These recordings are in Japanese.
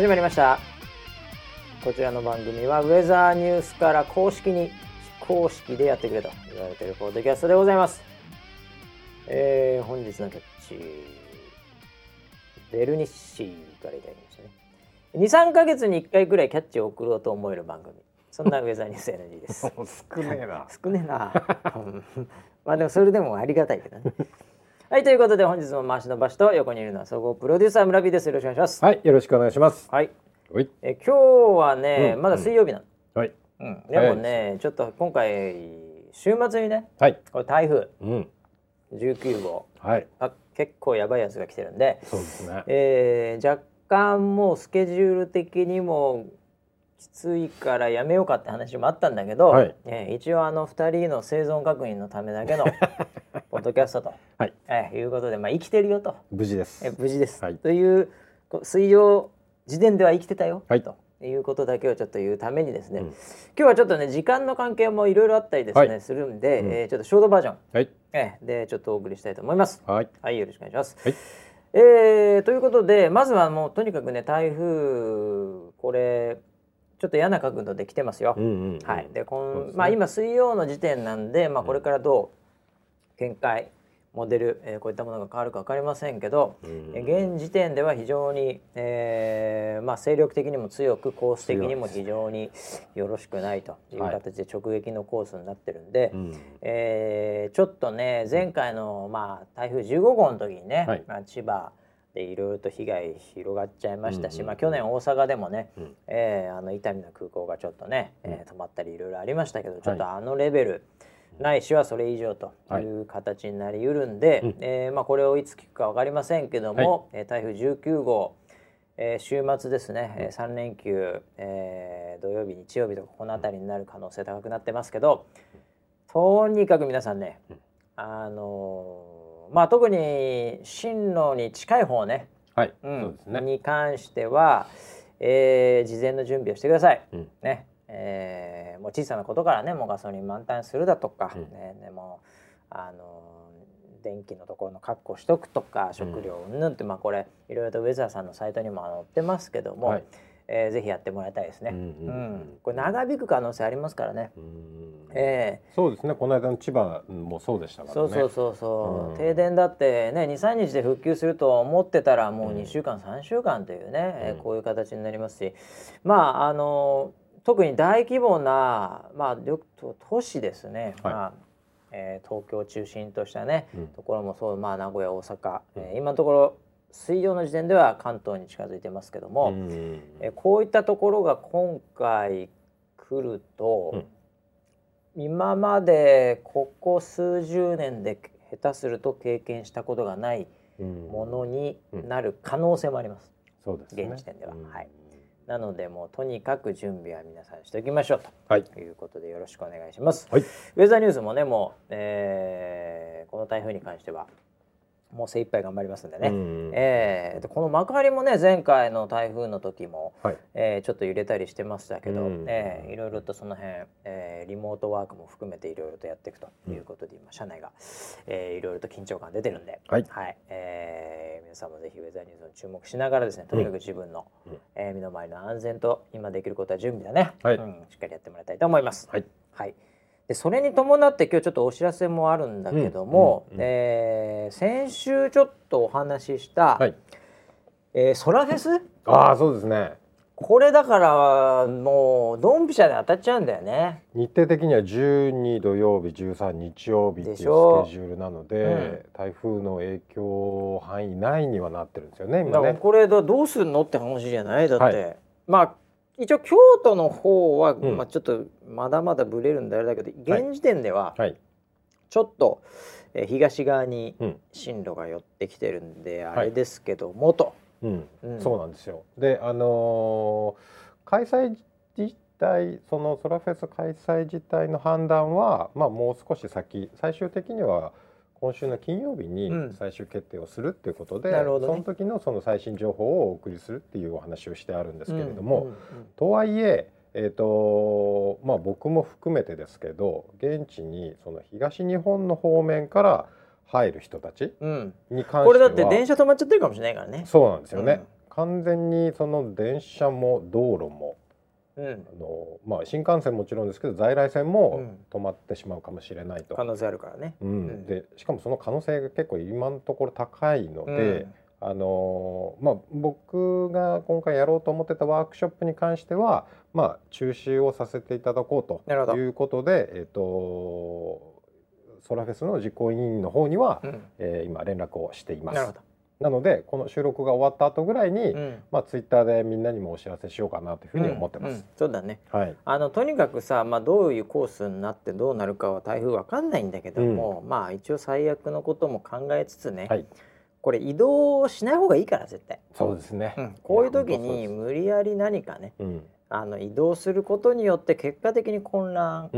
始まりました。こちらの番組はウェザーニュースから公式に非公式でやってくれと言われているポッドキャストでございます。えー、本日のキャッチベルニッシーからいただきましたね。23か月に1回ぐらいキャッチを送ろうと思える番組。そんなウェザーニュース NG です。少ねえな。少ねえな。うん。まあでもそれでもありがたいけどねはいということで本日も回しの場所と横にいるのは総合プロデューサー村 P です。よろしくお願いします。はいよろしくお願いします。はい。はい。え今日はね、うんまだ水曜日なの、はい。うん。でもねちょっと今回週末にねはい。これ台風うん。19号はい。あ結構やばいやつが来てるんで、そうですね。えー若干もうスケジュール的にもきついからやめようかって話もあったんだけど、はい。えー一応あの2人の生存確認のためだけの ポッドキャストと、はい。えーいうことで、まあ、生きてるよと、無事です。えー無事です、はい。という水曜時点では生きてたよ、はい。ということだけをちょっと言うためにですね、うん。今日はちょっとね時間の関係もいろいろあったりですね、はい。するんで、うん。えーちょっとショートバージョン、はい。えーでちょっとお送りしたいと思います。はい。はい、よろしくお願いします。はい。えーということでまずはもうとにかくね台風これちょっと嫌な角度で来てますよ。はい、でこんまあ今水曜の時点なんで、まあ、これからどう見解モデル、えーこういったものが変わるか分かりませんけど、うん。えー現時点では非常に、えーまあ、勢力的にも強くコース的にも非常によろしくないと。い。うはい形で直撃のコースになってるんで、うん。えーちょっとね前回の、まあ、台風15号の時にね、はい。まあ、千葉でいろいろと被害広がっちゃいましたし、まあ、去年大阪でもね、うん。えーあの伊丹の空港がちょっとね、えー止まったりいろいろありましたけどちょっとはあのレベル、ないしはそれ以上という形になりうるんで、うん。えーまあ、これをいつ聞くか分かりませんけども、えー台風19号、えー週末ですね、えー3連休、えー土曜日日曜日とかこの辺りになる可能性高くなってますけどとにかく皆さんね、うん。あのーまあ特に進路に近い方ね、はいうん。そうですね。に関しては、えー事前の準備をしてください。うん。ね。えーもう小さなことからねもうガソリン満タンするだとか、うん。ね。でもあのー電気のところの確保しとくとか食料うんぬんって、まあこれいろいろとウェザーさんのサイトにも載ってますけども、はいえーぜひやってもらいたいですね。うんうんうん。これ長引く可能性ありますからね。うん。えーそうですね。この間の千葉もそうでしたからね。そうそうそうそう、うん。停電だってね23日で復旧すると思ってたらもう2週間、3週間というね、えーうんこういう形になりますし。まああの特に大規模な、まあ、都市ですね、はい。まあえー東京を中心としたね、うん。ところもそう、まあ、名古屋大阪、うん。えー今のところ水曜の時点では関東に近づいてますけども、うんえーこういったところが今回来ると、うん。今までここ数十年で下手すると経験したことがないうん。ものになる可能性もあります。そうですね。現時点では。うん。はい。なのでもうとにかく準備は皆さんしておきましょうはい。ということでよろしくお願いします。はい。ウェザーニュースもねもう、えーこの台風に関してはもう精一杯頑張りますんでね。うんえーでこの幕張もね前回の台風の時も、はい。えーちょっと揺れたりしてましたけど、うん。えーいろいろとその辺、えーリモートワークも含めていろいろとやっていくということで、今社内が、えーいろいろと緊張感出てるんで、はい。えー皆さんもぜひウェザーニュースに注目しながらですねとにかく自分の、うん。えー身の回りの安全と今できることは準備だね、はい。うん、しっかりやってもらいたいと思います。はい。はいでそれに伴って今日ちょっとお知らせもあるんだけども、うんうんうん。えー先週ちょっとお話しした、はい。えーソラフェス？ああそうですね。これだからもうドンピシャで当たっちゃうんだよね。日程的には12土曜日13日曜日っていうスケジュールなので、台風の影響範囲内にはなってるんですよねね。これだどうするのって話じゃない？だって、はい。まあ一応京都の方は、うんまあ、ちょっとまだまだブレるんであれだけど現時点でははい。ちょっと、えー東側にうん進路が寄ってきてるんで、いあれですけどもと。うん、うんそうなんですよ。で、あのー開催自体、そのソラフェス開催自体の判断は、まあもう少し先、最終的には今週の金曜日にうん。最終決定をするっていうことで、なるほどね。その時のその最新情報をお送りするっていうお話をしてあるんですけれども、うんうんとはいえ。えーとまあ、僕も含めてですけど現地にその東日本の方面から入る人たちうん。に関してはこれだって電車止まっちゃってるかもしれないからね。そうなんですよね、完全にその電車も道路もうん。あの、まあ、新幹線もちろんですけど在来線もうん。止まってしまうかもしれないと。可能性あるからね。うん。うん。でしかもその可能性が結構今のところ高いので、あのまあ、僕が今回やろうと思ってたワークショップに関しては、まあ、中止をさせていただこうということで、えっとソラフェスの実行委員の方には、うん。えー今連絡をしていますなのでこの収録が終わった後ぐらいに、うん。まあ、ツイッターでみんなにもお知らせしようかなというふうに思ってます。うん。うんそうだね。はい、あのとにかくさ、まあ、どういうコースになってどうなるかは台風わかんないんだけども、まあ一応最悪のことも考えつつね、はい、これ移動しない方がいいから絶対、そうですね、うん。こういう時に無理やり何かねうですあの移動することによって結果的に混乱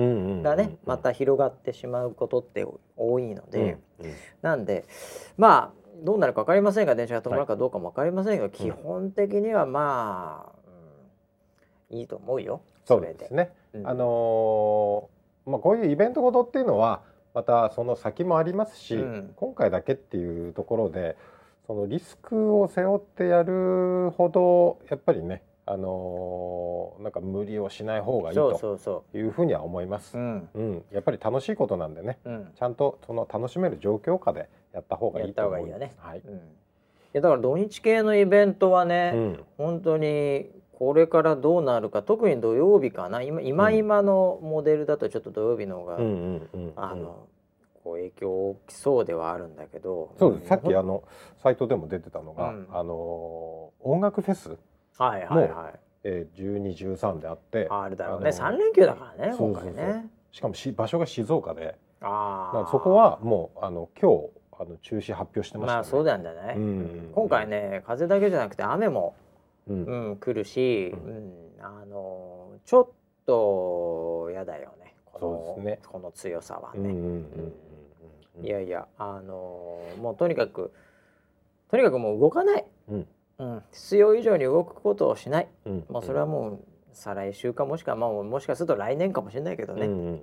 がね、うんまた広がってしまうことって多いので、なんでまあどうなるか分かりませんが電車が止まるかどうかも分かりませんが、基本的にはまあ、うんいいと思うよ。そうれですね。うん。あのーまあこういうイベントごとっていうのはまたその先もありますし、うん。今回だけっていうところでそのリスクを背負ってやるほどやっぱりねあのーなんか無理をしない方がいいそうとそうそいうふうには思います。う。うん。うん、やっぱり楽しいことなんでね、うん。ちゃんとその楽しめる状況下でやった方がいいと思います。やった方がいいよね。はい。うん。いやだから土日系のイベントはね、うん、本当にこれからどうなるか特に土曜日かな。今今今のモデルだとちょっと土曜日の方が、うんあのこう影響大きそうではあるんだけど。そうです。さっきあのサイトでも出てたのが、うん。あのー音楽フェス、はいはいはい。えー、12、13であって、あるだろうね。三連休だからね今回ね。しかもし場所が静岡で、あそこはもうあの今日あの中止発表してましたね。まあそうなんだね、うん。今回ね風だけじゃなくて雨も、うん。うん、来るし、ううん。あのちょっとやだよね。このね。この強さはね、いやいやあのもうとにかくとにかくもう動かない、うん。うん、必要以上に動くことをしない、うん。まあ、それはもう再来週かもしくは、まあ、もしかすると来年かもしれないけどね、うんうんうんうん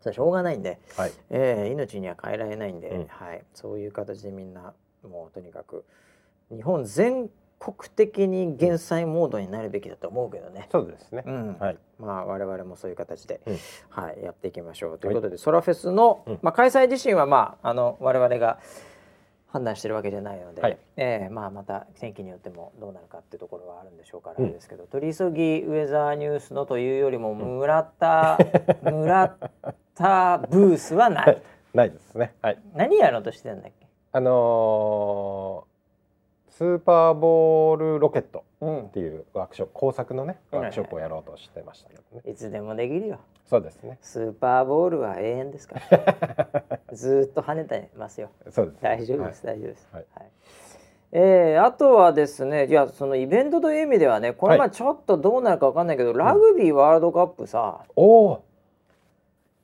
それはしょうがないんで、はい。えー命には変えられないんで、うん。はい、そういう形でみんなもうとにかく日本全国的に減災モードになるべきだと思うけどね。そうですね。う。ん。はい。まあ我々もそういう形で、うん。はい、やっていきましょうということで、ソラフェスの、うん。まあ、開催自身は、まあ、あの我々が判断してるわけじゃないので、はい。えーまあ、また天気によってもどうなるかっていうところはあるんでしょうから、ですけど取り急ぎウェザーニュースのというよりも村田、村田ブースはない。ないですね。はい。何やろうとしてんだっけ、あのースーパーボールロケットうんっていうワークショップ工作のねはいワークショップをやろうとしてましたけどね。いつでもできるよ。そうですね。スーパーボールは永遠ですから。ずーっと跳ねてますよ。そうですね。大丈夫です、大丈夫です。はいえーあとはですね、いやそのイベントという意味ではね、これはいまあちょっとどうなるかわかんないけど、ラグビーワールドカップさ、おお、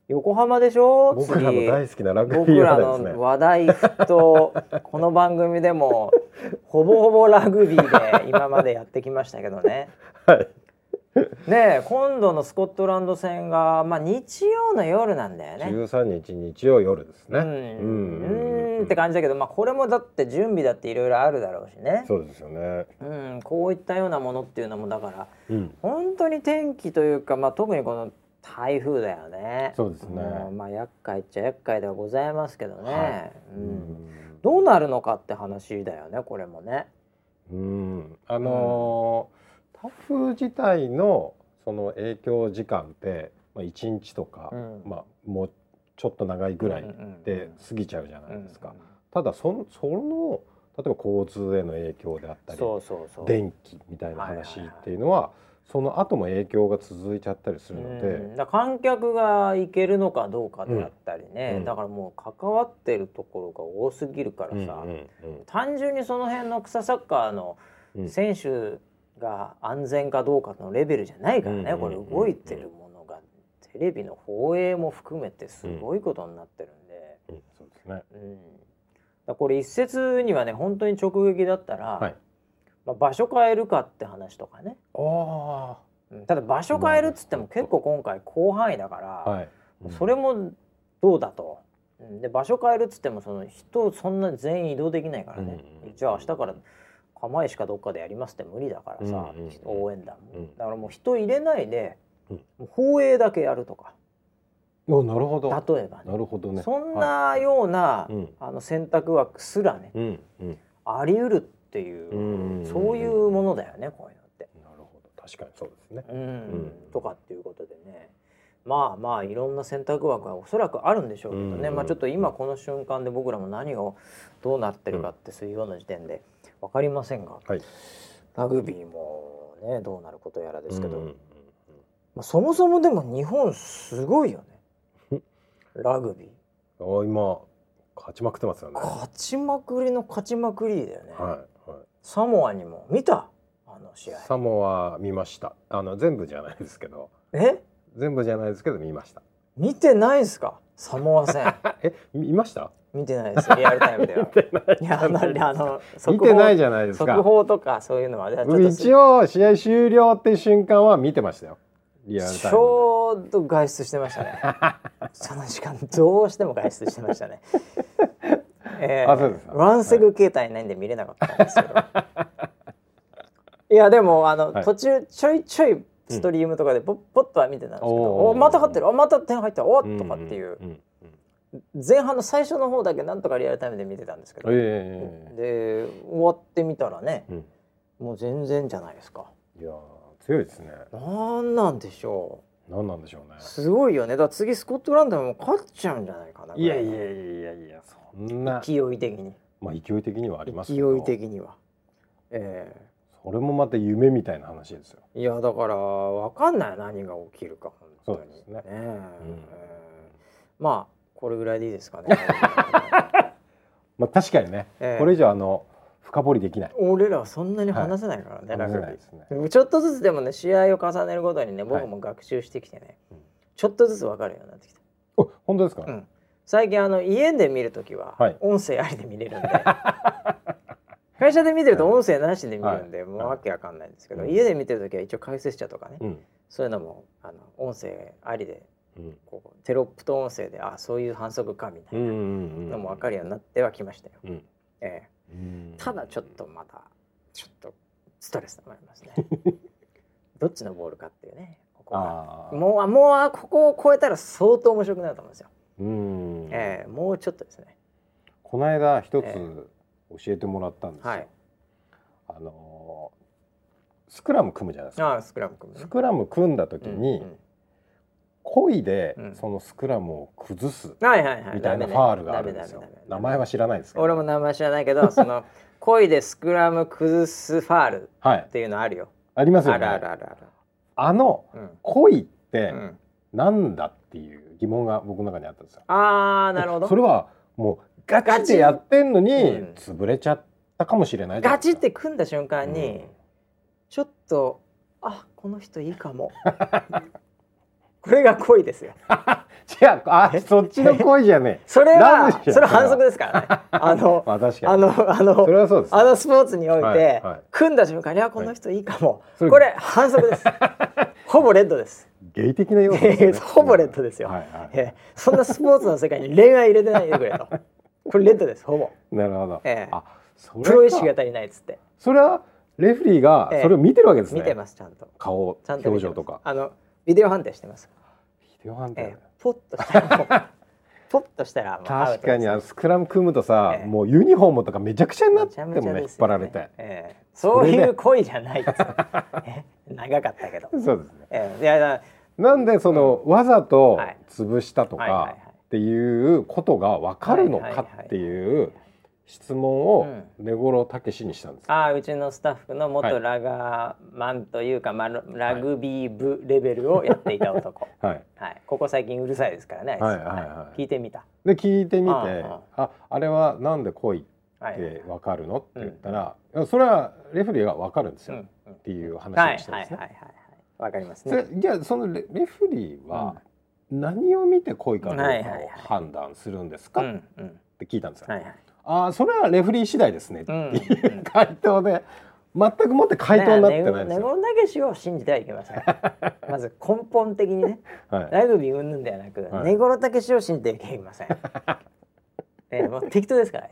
横浜でしょ？僕らの次大好きなラグビ僕ーらはですね。の話題沸騰 この番組でもほぼほぼラグビーで今までやってきましたけどね。はい。ねえ今度のスコットランド戦がまあ日曜の夜なんだよね。13日日曜夜ですね。うん、うんって感じだけど、まあこれもだって準備だっていろいろあるだろうしね。そうですよね。うん、こういったようなものっていうのもだからうん。本当に天気というか、まあ、特にこの台風だよね。そうですねんまあ厄介っちゃ厄介ではございますけどね。はいうん、どうなるのかって話だよねこれもね。うん。あのー台風自体のその影響時間ってまあ一日とか、うんまあもうちょっと長いぐらいで過ぎちゃうじゃないですか。うんただそのその例えば交通への影響であったり、そうそうそう。電気みたいなはいはいはい話っていうのはその後も影響が続いちゃったりするので、うん。観客が行けるのかどうかであったりね、うん。だからもう関わってるところが多すぎるからさ、うんうんうん単純にその辺の草サッカーのうん。選手が安全かどうかのレベルじゃないからね、うんこれ動いてるものが。テレビの放映も含めてすごいことになってるんで、うん。そうですね。うん。これ一説にはね本当に直撃だったら、はい。まあ、場所変えるかって話とかね、あうんただ場所変えるっつっても結構今回広範囲だから、あ、はい。それもどうだと。うんで場所変えるっつってもその人そんな全員移動できないからね、うんうんじゃあ明日から釜石かどっかでやりますって無理だからさ、うんうん応援団も、うん。だからもう人入れないで、うん。放映だけやるとか。おなるほど。例えばね。なるほどね。そんはなような、うん。あの選択枠すらねいうんうん。あり得るっていう、そういうものだよねこういうのって。なるほど。確かにそうですね。うん。ん。とかっていうことでね。まあまあいろんな選択枠はおそらくあるんでしょうけどね、うんまあちょっと今この瞬間で僕らも何がどうなってるかってそういうような時点で分かりませんが、はい。ラグビーもねどうなることやらですけど、まあ、そもそもでも日本すごいよね。ラグビー。あ今勝ちまくってますよね。は勝ちまくりの勝ちまくりだよね、いはいサモアにも見た？あの試合。サモア見ました。あの全部じゃないですけど。え？全部じゃないですけど見ました。見てないですか？サモア戦。あ え見ました？見てないですリアルタイムでは。見てない。いやあのあの見てないじじゃないですか。速報とかそういうのは。一応試合終了って瞬間は見てましたよ。リアルタイちムょうど外出してましたね。その時間どうしても外出してましたねえあそうです。かワンセグ携帯ないんで見れなかったんですけど、い、やでもあの、はい。途中ちょいちょいストリームとかでポッポッとは見てたんですけど、おまた勝ってる。おまた点入った。おっでとかっていう、んんん。前半の最初の方だけなんとかリアルタイムで見てたんですけど、えで終わってみたらねもう全然じゃないですか。いやー強いですね。なんなんでしょ何なんでしょうね。うすごいよね。だから次スコットランドも勝っちゃうんじゃないかないやいやいやいやいやそんな。勢い的に。まあ勢い的にはあります勢けど。い的には。えそれもまた夢みたいな話ですよ。えいやだからわかんない何が起きるか本当に。そうですね。え。うん。えまあこれぐらいでいいですかね、まあ確かにね。ええ。これ以上あの深掘りできない。俺らはそんなに話せないからね、ラ話グビせないですね。ーちょっとずつでもね試合を重ねるごとにね僕も学習してきてね、うん。ちょっとずつ分かるようになってきた。お本当ですか？うん、最近あの家で見るときははい。音声ありで見れるんで、会社で見てると音声なしで見るんで、はい。もうわけわかんないんですけど、うん家で見てるときは一応解説者とかね、うん。そういうのもあの音声ありでうん。こうテロップと音声であそういう反則かみたいなのも分かるようになってはきましたよ。うん。ええ。うんただちょっとまだちょっとストレス溜まりますね。どっちのボールかっていうねここがああもうあもうあここを超えたら相当面白くなると思うんですよ。うん。ええもうちょっとですね。この間一つえ教えてもらったんですよ、はい。あのースクラム組むじゃないですか。ああスクラム組むね。スクラム組んだ時に、うんうん恋でうんそのスクラムを崩すはいはいはい。みたいなファールがあるんですよ、名前は知らないですけど俺も名前知らないけど、その恋でスクラム崩すファールっはいていうのあるよ。ありますよあねるあるあるある。あのうん。恋ってうん、なんだっていう疑問が僕の中にあったんですよああなるほど。それはもうガチでやってんのにうん潰れちゃったかもしれないガチって組んだ瞬間に、ちょっとあこの人いいかも。これが恋ですよ。違うあそっちの恋じゃねえ それはそれは反則ですからね。あのまあ確かにあのあそのれはそうですあのスポーツにおいて、はいはい組んだ瞬間にあこの人いいかも。それこれ反則です。ほぼレッドです。ゲイ的な要素ねほぼレッドですよ。はいはいええそんなスポーツの世界に恋愛入れてないでくれと。これレッドです。ほぼ。なるほど、ええあそれプロ意識がか足りないっつって。それはレフェリーがええそれを見てるわけですね、見てますちゃんと。顔表情とかあのビデオ判定してます。ビデオ判定、ええ。ポッとしたら ポッとしたら確かにスクラム組むとさ、ええ。もうユニフォームとかめちゃくちゃになってめちゃもね。引っ張られて、ええ。そういう恋じゃない長かったけど。そうですね。ええ。いやなんでその、わざとはい。潰したとかっていうことが分かるのかっていう質問を根室武史にしたんですよ、ああうちのスタッフのはい。元ラガーマンというか、まあ、ラグビー部レベルをやっていた男、はい、はい、ここ最近うるさいですからね。はいはいはい。聞いてみた、で聞いてみてあ「ああれはなんで恋っはいて分かるの?」って言ったら、い。やそれはレフェリーが分かるんですよ、うんうん。っていう話はいをしたんですね。はいはいはいはい。わかりますそねれじゃあそのレレフェリーは何を見て恋かどうかはいはいはい。を判断するんですか、っうんうん。て聞いたんですよ。はいはいああそれはレフェリー次第ですね。ってうん。いう回答で。全くもって回答になってないんですねよ。ねごだけしを信じてはいけません。まず根本的にね。はい。ラグビー云々ではなく、はい。ネゴロタケシを信じてはいけません、えーもう適当ですから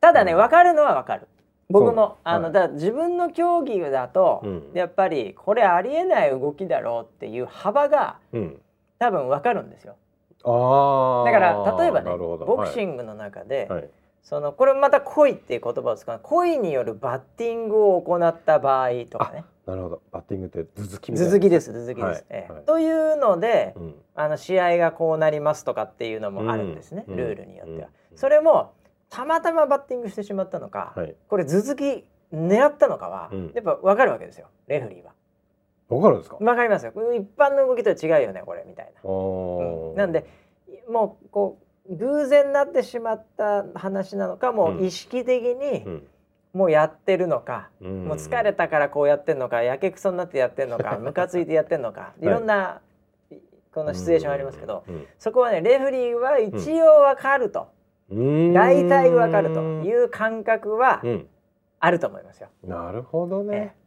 ただねうん。分かるのは分かる。僕のあの、はい。だ自分の競技だと、うん。やっぱりこれありえない動きだろうっていう幅がうん、多分わかるんですよ。ああだから例えばねボクシンングの中で、はい、はいそのこれまた恋っていう言葉を使う。恋によるバッティングを行った場合とかね。なるほど。バッティングって頭突きみたいな。続きです。続きです。はい。ええ。はい。というので、うん。あの試合がこうなりますとかっていうのもあるんですね、うん。ルールによっては。うん。それもたまたまバッティングしてしまったのか、はい。これ頭突き狙ったのかは、うん。やっぱ分かるわけですよ。レフェリーは。わかるんですか、分かりますよ。一般の動きとは違うよねこれみたいな。なんでもうこう偶然なってしまった話なのかもう意識的にうん。もうやってるのか、うん。もう疲れたからこうやってんのかやけくそになってやってんのか ムカついてやってんのかい。ろんな、このシチュエーションありますけど、うん。そこはねレフェリーは一応わかると、うん。大体わかるという感覚はうん。あると思いますよ。なるほどね、え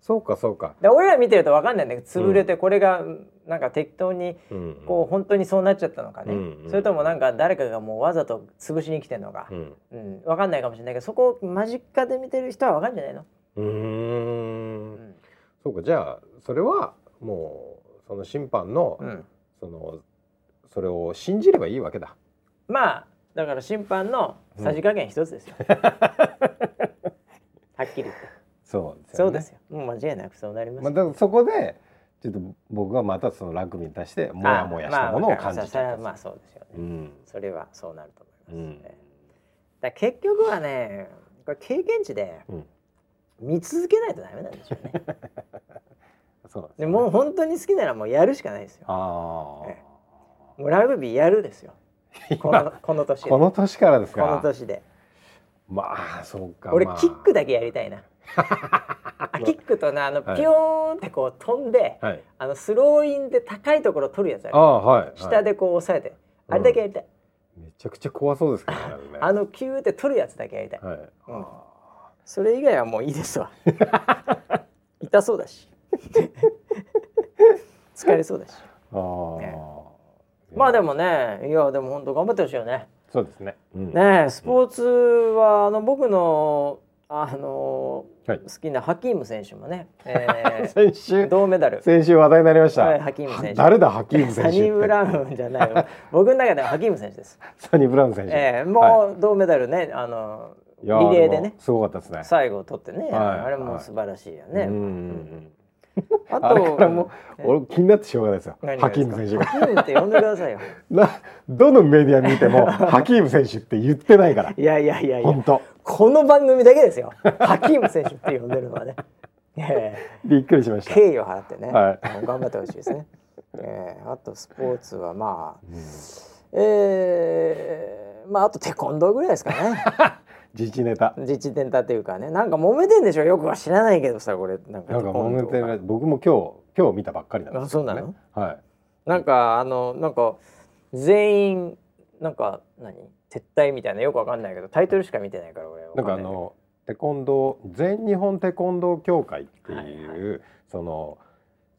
そうかそうか、で俺ら見てるとわかんないんだけど潰れてこれがなんか適当にうんこう本当にそうなっちゃったのかね、うんそれともなんか誰かがもうわざと潰しに来てるのか。う、ん。うん。わかんないかもしれないけどそこを間近で見てる人はわかるんじゃないの、うん。ん。そうかじゃあそれはもうその審判の、うん。そのそれを信じればいいわけだ。まあだから審判のさじ加減一つですよ、はっきり言って。そうですそうですよ。もう間違いなくそうなりますまあ、だからそこでちょっと僕がまたそのラグビーに対してモヤモヤしたものを感じちゃった。まあまあそれはまあそうですよね、うん。それはそうなると思います、うん。ねだ結局はねこれ経験値でうん。見続けないとダメなんでしょうね。そうですでよね。もう本当に好きならもうやるしかないですよ。ああ、えもうラグビーやるですよ。このこの年で。この年からですこのか年で。まあそうか俺まあ。キックだけやりたいな あキックとなあのはい。ピヨーンってこう飛んで、はい。あのスローインで高いところ取るやつある。ああはい。下でこう押さえて、あれだけやりたい、めちゃくちゃ怖そうですけどねあのキューって取るやつだけやりたい、はい、うん。あそれ以外はもういいですわ。痛そうだし。疲れそうだし。あー、ね。まあでももねいやでも本当頑張ってほしいよね。そうですね、うん。ねえスポーツはあの僕のあのはい。好きなハキーム選手もね、え先週ー、銅メダル。先週話題になりました、はいハキーム選手。誰だハキーム選手サニー・ブラウンじゃないよ僕の中ではハキーム選手です、サニーブラウン選手、えー、もう銅メダルねあのリいやレーでねもすごかったですね。最後取ってね、はいあれも素晴らしいよね、ああれからも俺気になってしょうがないですよ。ハキーム選手が。ハキームって呼んでくださいよ。などのメディア見てもハキーム選手って言ってないから。いやいやいやいや。本当この番組だけですよ。ハキーム選手って呼んでるのはね、えびっくりしましーた、敬意を払ってね、はい。頑張ってほしいですね、えー、あとスポーツはまあうん。えー、まああとテコンドーぐらいですかね。自治ネタ。自治伝達っていうかね。なんか揉めてんでしょ。よくは知らないけどさこれ。なんか揉めて僕も今日今日見たばっかりなんですあそうなの？はい。なんかあのなんか全員なんか何？撤退みたいなよくわかんないけどタイトルしか見てないから俺わなんかあのテコンドー全日本テコンドー協会っていう、はいその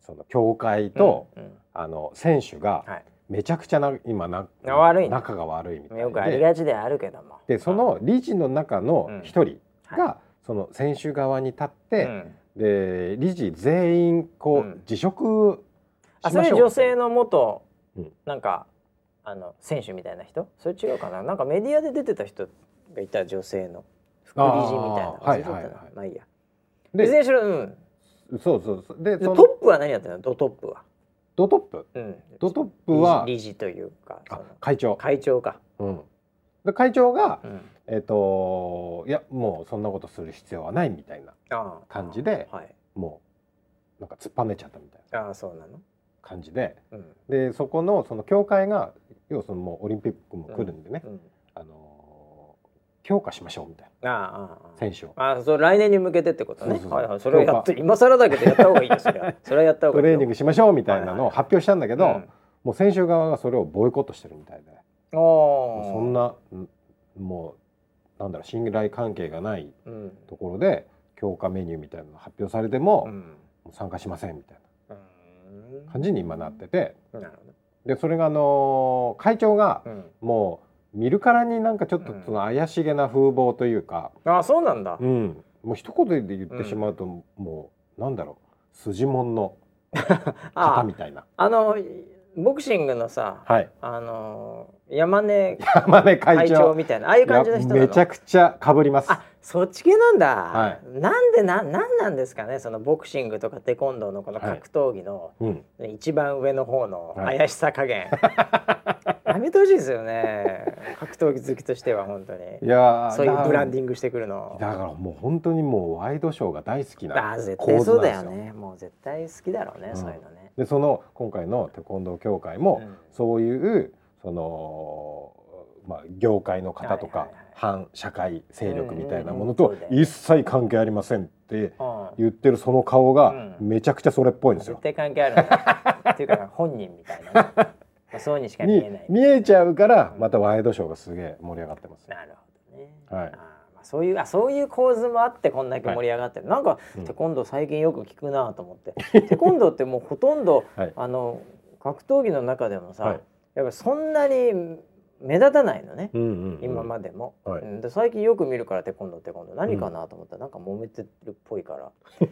その協会と、うんうん。あの選手がはい。めちゃくちゃな今なあ悪いの仲が悪いみたいよくありでがちではあるけども。でその理事の中の一人が、はその選手側に立っいて、うん。で理事全員こう、うん。辞職あそれしましょう。女性の元、うん。なんかあの選手みたいな人？それ違うかな？なんかメディアで出てた人がいた女性の。副理事みたいな。忘れちゃったなはい。はいはいまあいいや。でいずれにしろうん。そうそうそう。でトップは何やってるの？ドトップは、ドトップ？うん、ドトップは理事というか会長、会長か、うん、で会長が、うん、えっ、といやもうそんなことする必要はないみたいな感じではい。もうなんか突っぱねちゃったみたいなああそうなの？感じで。うん。でそこのその協会が要はそのもうオリンピックも来るんでね、うんあの強化しましょうみたいあああ選手を。ああそう来年に向けてってことね。はいはい。それをやって今更だけどやった方がいいよそれは。それはやった方がいいよ。トレーニングしましょうみたいなのを発表したんだけど、うんもう選手側がそれをボイコットしてるみたいで、そんなうんもうなんだろう信頼関係がないうん。ところで強化メニューみたいなのが発表されても,、うん。参加しませんみたいうん。な感じに今なってて。なるほでそれがあのー会長がもう見るからになんかちょっとうん。その怪しげな風貌というか、ああそうなんだ。うん。もう一言で言ってしまうと、もうなんだろう。筋もんの あ方みたいな。あのボクシングのさ、はい。あの山根山根会会長長みたいなああいう感じの人めちゃくちゃ被ります。あそっち系なんだ、はなんでななんなんですかねそのボクシングとかテコンドーのこの格闘技のうん。一番上の方のはい。怪しさ加減、やめてほしいですよね。格闘技好きとしては本当に。いやーそういうブランディィングしてくるの。だからもう本当にもうワイドショーが大好きなあ絶対そうだよね。もう絶対好きだろうね、うんそういうのねでその今回のテコンドー協会も、うん。そういうそのまあ業界の方とか、反社会勢力みたいなものと一切関係ありませんってうん。言ってるその顔がうん。めちゃくちゃそれっぽいんですよ。絶。対関係ある っていうか本人みたいな、ねまあ、そうにしか見えにない。見えちゃうからうん。またワイドショーがすげえ盛り上がってます。なるほどね。はいそういうあそういう構図もあってこんだけ盛り上がってる。なんか、うんテコンドー最近よく聞くなと思って。テコンドーってもうほとんど、はいあの格闘技の中でもさ、はいやっぱそんなに目立たないのね。うんうんうん今までも、はいうんで最近よく見るからテコンドーテコンドー何かなと思ったら、なんか揉めてるっぽいから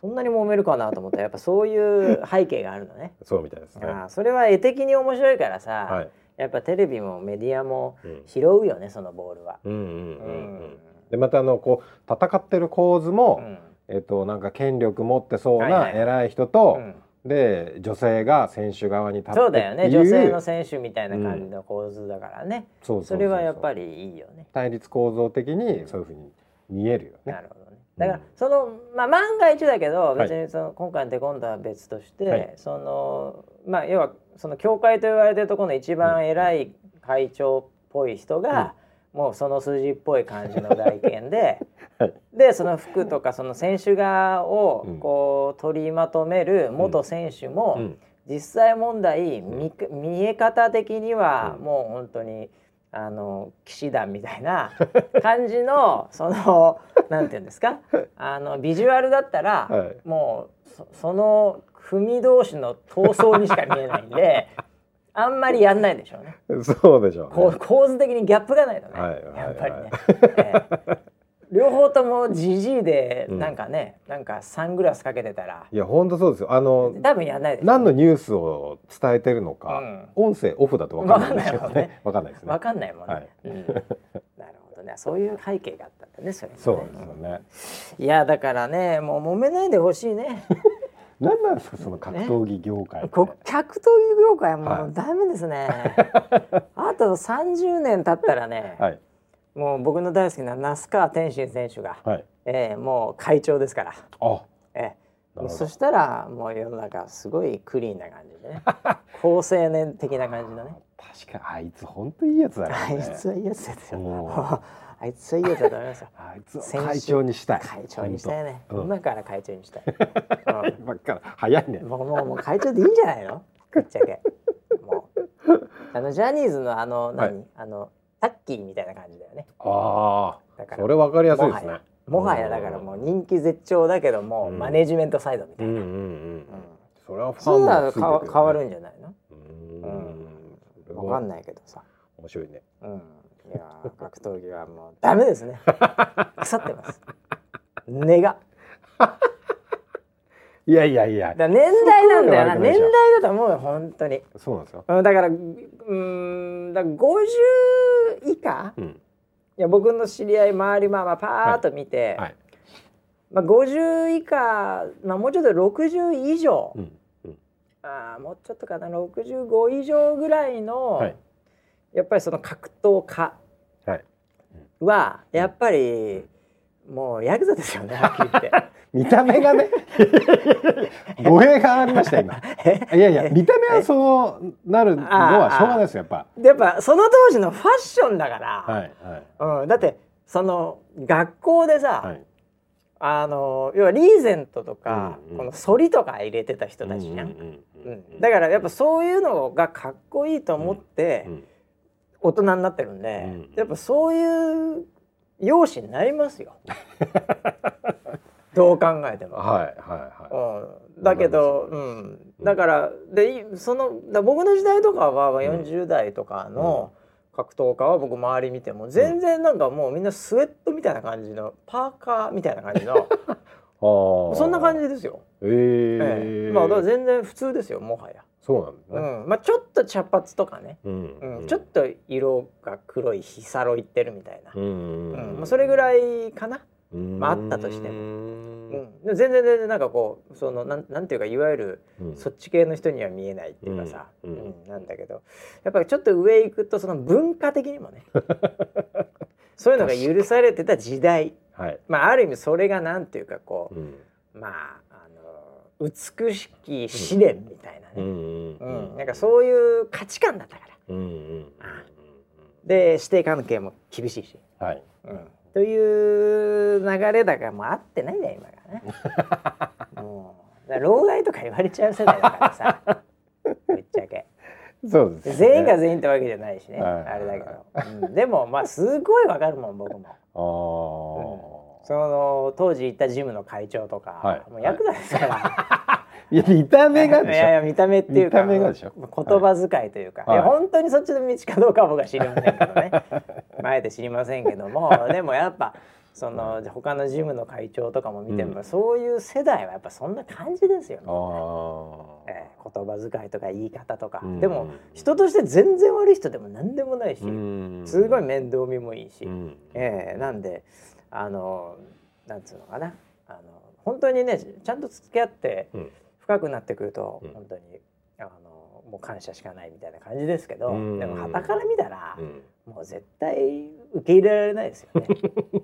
そんなに揉めるかなと思ったらやっぱそういう背景があるのね。そうみたいですね。あーそれは絵的に面白いからさ、はい。やっぱテレビもメディアもうん。拾うよねそのボールは。うんうんうんううん。でまたあのこう戦ってる構図も、うん。えっとなんか権力持ってそうない偉い人と、うん。で女性が選手側に立ってそうだよね女性の選手みたいな感じの構図だからね、それはやっぱりりいいよね。対立構造的にそういうふうに見えるよね。な。るほどね。だからその、まあ万が一だけどはい。別にその今回のテコンドーは別として、はい。そのまあ要はその教会と言われてるところの一番偉い会長っぽい人が、もうその筋っぽい感じの外見で、はい。でその服とかその選手側をうん。こう取りまとめる元選手も、うん。実際問題見か見え方的にはうん。もう本当にあの騎士団みたいな 感じのそのなんていうんですか？あのビジュアルだったら、はい。もうそその組同士の闘争にしか見えないんで あんまりやんないでしょうね。そうでしょうね、こう構図的にギャップがないとね、はいはいはいやっぱりね。ええ両方ともジジイでうんなんかね、なんかサングラスかけてたらいや本当そうですよあの多分やんないでしょ何のニュースを伝えてるのか、音声オフだと分かんないですよね分かんないですねわかんないもんね。はいうん、なるほどね。そういう背景があったんだね。それ、ね。そうですよねいやだからね、もう揉めないでほしいね。何なんですかその格闘技業界って、こ格闘技業界はもはい。うダメですね。あと30年経ったらね、はい。もう僕の大好きな那須川天心選手が、はい。えーもう会長ですから。あえーそしたらもう世の中すごいクリーンな感じでね。高青年的な感じのね。確かにあいつ本当いいやつだね。いつはいいやつですよ。おあいつはいいやつだと思いますよあいつ会長にしたい。会長にしたいね、うん。今から会長にしたい、ばっかり早いね。うん、もうもうもう会長でいいんじゃないの？ぶっちゃけ。もう。あのジャニーズのあの何、はい。あのタッキーみたいな感じだよね。あだから。あそれ分かりやすいですね。もはやだからもう人気絶頂だけども、うん。マネジメントサイドみたいな、うんうんうん、うん。それはファンもついてくよね。変わるんじゃないの？うん。わかんいないけどさ。面白いね。うん、いやー格闘技はもうダメですね。腐ってます。根が。いやいやいやだ年代なんだよな。年代だと思うよ本当に。そうなんですようんだからうーんだから50以下？うんいや僕の知り合い周りまあまあパーッと見て、はいまあ50以下まあもうちょっと60以上、うんうんあーもうちょっとかな65以上ぐらいの、はいやっぱりその格闘家はやっぱりもうヤクザですよねはっきり言って。見た目がね。語弊がありました今。いやいや見た目はそうなるのはしょうがないですよやっぱ。でやっぱその当時のファッションだから、はいはい。うん、だってその学校でさ、はい。あの要はリーゼントとか、うんうん。この反りとか入れてた人たちじゃん。うんうんううんんだからやっぱそういうのがかっこいいと思ってうん大人になってるんで、うん。やっぱそういう容姿になりますよ。どう考えても。はいはいはうん、だけど、うん、だからでいそのだ僕の時代とかは40代とかの格闘家は僕周り見ても全然なんかもうみんなスウェットみたいな感じのパーカーみたいな感じの。ああそんな感じですよ。ええええ。まあだから全然普通ですよもはや。そうなんですうね。ん、まあちょっと茶髪とかね、うんうん。ちょっと色が黒いヒサロいってるみたいな、うんうん。まあ、それぐらいかな。まああったとしても。もうん、でも全然全然なんかこうそのなんなんていうかいわゆるそっち系の人には見えないっていうかさ、ううん。ん。なんだけど。やっぱりちょっと上行くとその文化的にもね。そういうのが許されてた時代。はい。まあある意味それがなんていうかこうまあ美しき試練みたいなうん。ね、ううん。なんかそういう価値観だったから。うんうんうんで師弟関係も厳しいし、はい。うん、という流れだからもう合ってないんだよ今がね。もう。老害とか言われちゃう世代だからさ。ぶっちゃけ。そうですね。全員が全員ってわけじゃないしね、はい。あれだけど、うん、でもまあすごいわかるもん僕も。ああ。その当時行ったジムの会長とか、はい。もうヤクザですから、い。や見た目がでしょ。いやいや見た目っていうか見た目がでしょ。言葉遣いというか、はい。本当にそっちの道かどうかは僕は知りませんけどね。あえて知りませんけどもでもやっぱその他のジムの会長とかも見ても、うん。そういう世代はやっぱそんな感じですよね。ええ言葉遣いとか言い方とか、うん。でも人として全然悪い人でも何でもないし、うん。すごい面倒見もいいし、うん。ええなんであのなんつうのかな。あの本当にねちゃんと付き合ってうん。深くなってくると、うん。本当にあのもう感謝しかないみたいな感じですけど、うん。でも傍から見たら、うん。もう絶対受け入れられないですよね。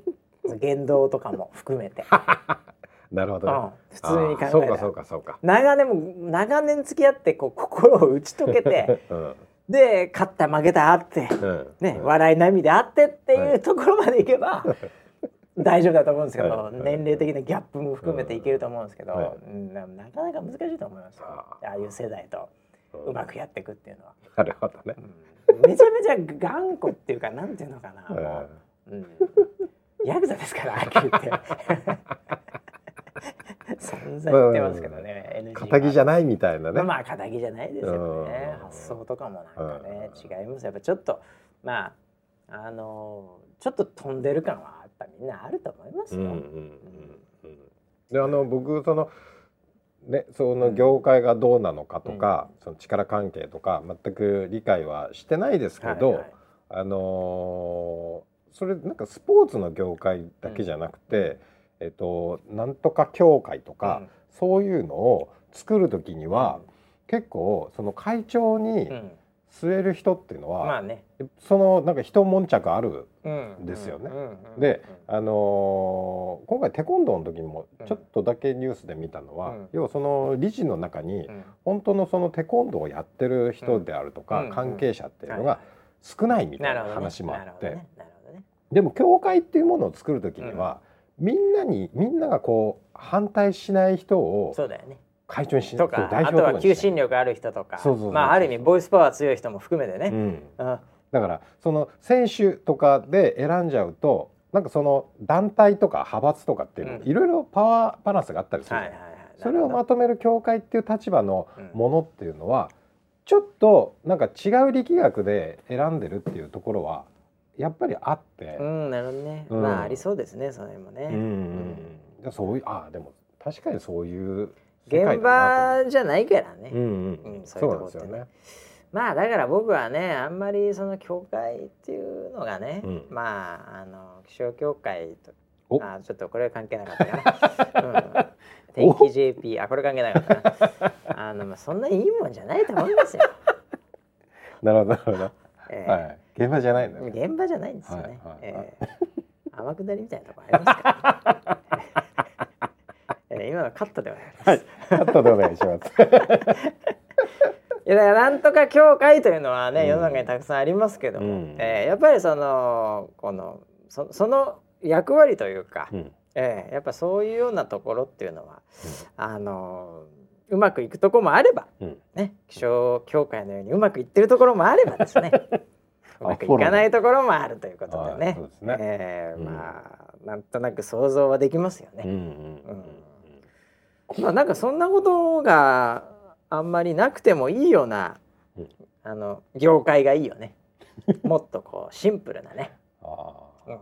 言動とかも含めて、う んなるほど。ね。、普通に考えそうかそうかそうか。長年も長年付き合ってこう心を打ち解けて うん。で勝った負けたあって、うん。ねうん笑い涙あってってはい。いうところまでいけば、大丈夫だと思うんですけど、はい。年齢的なギャップも含めていけると思うんですけど、はい。うんななかなか難しいと思いますよ。あ。ああいう世代とうまくやっていくっていうのは、なるほどね。うん。めちゃめちゃ頑固っていうかなんていうのかな、もう。うん、ヤクザですからはっきり言って。散々言ってますけどね、は。仇じゃないみたいなね。まあ仇じゃないですよね。うん。発想とかもなんかねうん。違いますやっぱちょっとまああのちょっと飛んでる感はぱみんなあると思いますよ。うんうんうんうん。であの僕そのねその業界がどうなのかとか、その力関係とか全く理解はしてないですけど、はいはい。あのーそれなんかスポーツの業界だけじゃなくて、えっとなんとか協会とか、うん。そういうのを作る時には、結構その会長にうん据える人っていうのは、まあね。そのなんか一悶着あるうんですよね。うんうんで、あのー今回テコンドーの時にもうんちょっとだけニュースで見たのは、うん。要はその理事の中にうん。本当のそのテコンドーをやってる人であるとか、うん関係者っていうのがはい少ないみたなないるほどね。話もあって、なるほどね。でも教会っていうものを作る時には、みんなにみんながこう反対しない人をそうだよね。会長にしとか代あとは求心力ある人とかまあある意味ボイスパワー強い人も含めてね。うん、うん。だからその選手とかで選んじゃうとなんかその団体とか派閥とかっていういろいろパワーバランスがあったりする。それをまとめる協会っていう立場のものっていうのはちょっとなんか違う力学で選んでるっていうところはやっぱりあって。う、んなるほどね。うん。まあありそうですねそれもね。うん。うん。でそういうあでも確かにそういう現場じゃないからね。う。うんうん。うんそうそいううとこってね。ね。まあだから僕はねあんまりその教会っていうのがね、うん。まああの気象協会とお。あちょっとこれは関係なかったかな、うん、天気 JP あこれ関係なかったな。あの、まあ、そんないいもんじゃないと思いますよ、なるほどなるほど。ええ。はい。現場じゃないんだね。現場じゃないんですよね、はいはいええ。天下りみたいなとこありますから、ええ今のカットではないです、はい。カットでお願いします。いやだからなんとか協会というのはね、うん。世の中にたくさんありますけども、うん。えーやっぱりそのこのそその役割というか、うん。えーやっぱそういうようなところっていうのは、あのうまくいくところもあれば、うん。ね、気象協会のようにうまくいってるところもあればですね うまくいかないところもあるということではいねねうんえーまあなんとなく想像はできますよね。うん。うんまあなんかそんなことがあんまりなくてもいいような、うん。あの業界がいいよね。もっとこうシンプルなね、うん。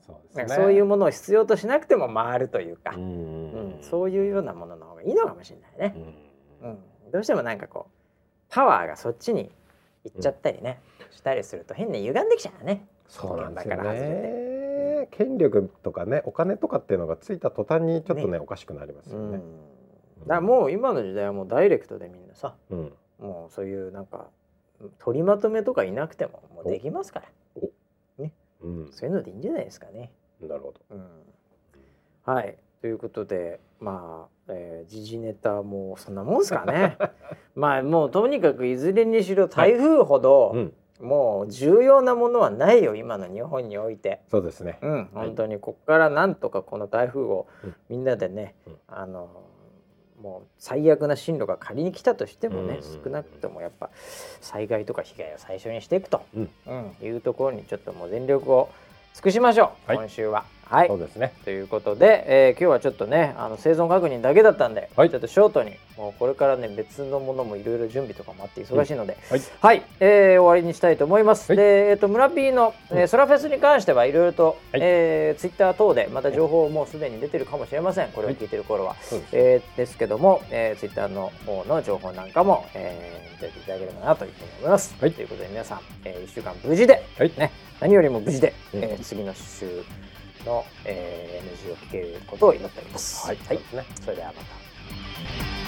そうですね。そういうものを必要としなくても回るというか、うん。うん。そういうようなものの方がいいのかもしれないね。うん。うん、どうしてもなんかこうパワーがそっちに行っちゃったりね、したりすると変に歪んできちゃうね。そうなんですよ現場から外れね。権力とかね、お金とかっていうのがついた途端にちょっとね、ねおかしくなりますうん、だよね。からもう今の時代はもうダイレクトでみんなさうん。もうそういうなんか取りまとめとかいなくてももうできますからうん。そういうのでいいんじゃないですかね。なるほど。うん、はいということでまあ、えー時事ネタもそんなもんですかね。まあもうとにかくいずれにしろ台風ほど、うん。もう重要なものはないよ今の日本において。そうですね。うん、本当に。ここからなんとかこの台風をうん。みんなでね、うん。あのもう最悪な進路が仮に来たとしてもね、うん少なくともやっぱ災害とか被害を最初にしていくと、うん。うんいうところにちょっともう全力を尽くしましょう、はい。今週は。はいそうですね。ということで、えー今日はちょっとねあの生存確認だけだったんで、はいちょっとショートにもうこれからね別のものもいろいろ準備とかもあって忙しいので、はい。はい、えー終わりにしたいと思います。はいで、えっ、と村 P の、えーうんソラフェスに関してはいろいろと、はいえーツイッター等でまた情報もうすでに出てるかもしれません。これを聞いてる頃は。そうです。えーですけども、えー、ツイッターの方の情報なんかも、えー見ていただければなというふうに思います。はいということで皆さん、え1週間無事で、はいね、何よりも無事で、うんえー次の週の、えー NG を聞けることを祈っております。はい。そうですね。それではまた。